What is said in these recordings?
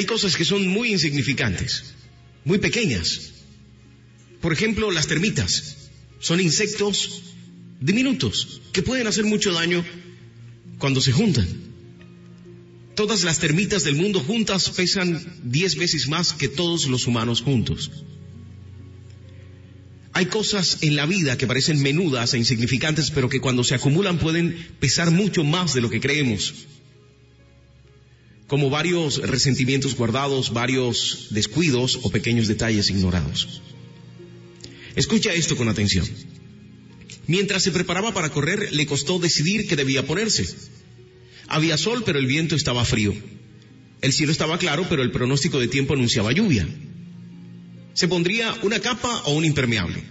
Hay cosas que son muy insignificantes, muy pequeñas. Por ejemplo, las termitas. Son insectos diminutos que pueden hacer mucho daño cuando se juntan. Todas las termitas del mundo juntas pesan diez veces más que todos los humanos juntos. Hay cosas en la vida que parecen menudas e insignificantes, pero que cuando se acumulan pueden pesar mucho más de lo que creemos. Como varios resentimientos guardados, varios descuidos o pequeños detalles ignorados. Escucha esto con atención. Mientras se preparaba para correr, le costó decidir qué debía ponerse. Había sol, pero el viento estaba frío. El cielo estaba claro, pero el pronóstico de tiempo anunciaba lluvia. ¿Se pondría una capa o un impermeable?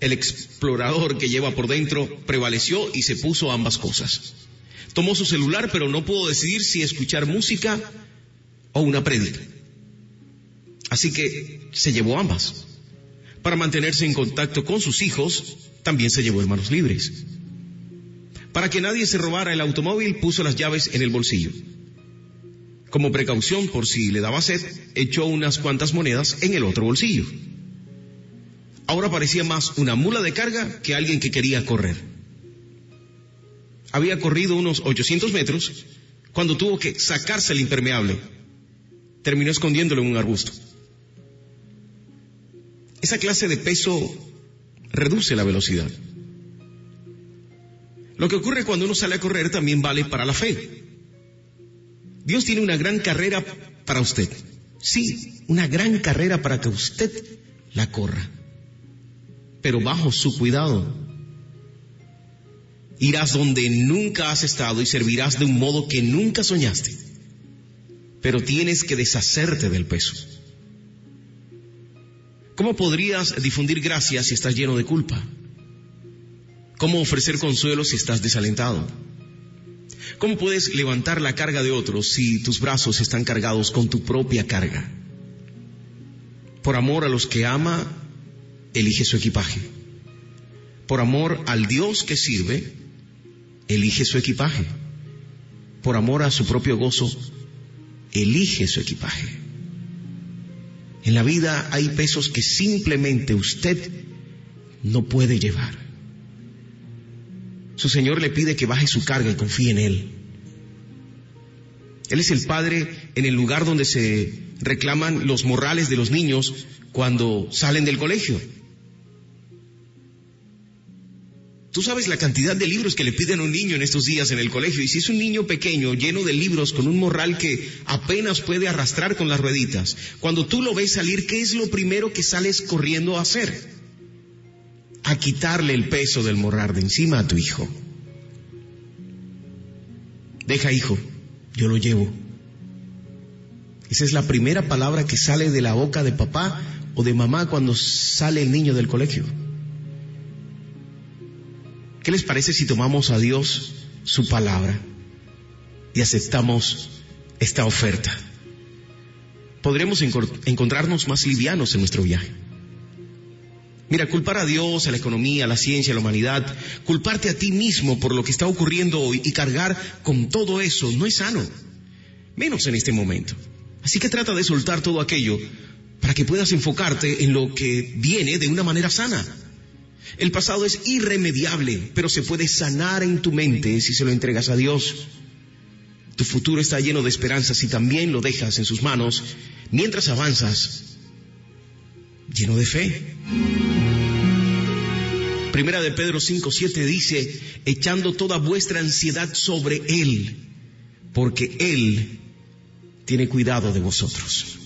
El explorador que lleva por dentro prevaleció y se puso ambas cosas. Tomó su celular, pero no pudo decidir si escuchar música o una prédica. Así que se llevó ambas. Para mantenerse en contacto con sus hijos, también se llevó hermanos libres. Para que nadie se robara el automóvil, puso las llaves en el bolsillo. Como precaución por si le daba sed, echó unas cuantas monedas en el otro bolsillo. Ahora parecía más una mula de carga que alguien que quería correr. Había corrido unos 800 metros cuando tuvo que sacarse el impermeable. Terminó escondiéndolo en un arbusto. Esa clase de peso reduce la velocidad. Lo que ocurre cuando uno sale a correr también vale para la fe. Dios tiene una gran carrera para usted. Sí, una gran carrera para que usted la corra. Pero bajo su cuidado. Irás donde nunca has estado y servirás de un modo que nunca soñaste. Pero tienes que deshacerte del peso. ¿Cómo podrías difundir gracia si estás lleno de culpa? ¿Cómo ofrecer consuelo si estás desalentado? ¿Cómo puedes levantar la carga de otros si tus brazos están cargados con tu propia carga? Por amor a los que ama, elige su equipaje. Por amor al Dios que sirve, elige su equipaje. Por amor a su propio gozo, elige su equipaje. En la vida hay pesos que simplemente usted no puede llevar. Su Señor le pide que baje su carga y confíe en Él. Él es el Padre en el lugar donde se reclaman los morrales de los niños cuando salen del colegio. Tú sabes la cantidad de libros que le piden a un niño en estos días en el colegio. Y si es un niño pequeño, lleno de libros, con un morral que apenas puede arrastrar con las rueditas, cuando tú lo ves salir, ¿qué es lo primero que sales corriendo a hacer? A quitarle el peso del morral de encima a tu hijo. Deja, hijo, yo lo llevo. Esa es la primera palabra que sale de la boca de papá o de mamá cuando sale el niño del colegio. ¿Qué les parece si tomamos a Dios su palabra y aceptamos esta oferta? Podremos encontrarnos más livianos en nuestro viaje. Mira, culpar a Dios, a la economía, a la ciencia, a la humanidad, culparte a ti mismo por lo que está ocurriendo hoy y cargar con todo eso no es sano, menos en este momento. Así que trata de soltar todo aquello para que puedas enfocarte en lo que viene de una manera sana. El pasado es irremediable, pero se puede sanar en tu mente si se lo entregas a Dios. Tu futuro está lleno de esperanzas si también lo dejas en sus manos mientras avanzas lleno de fe. Primera de Pedro 5:7 dice, echando toda vuestra ansiedad sobre Él, porque Él tiene cuidado de vosotros.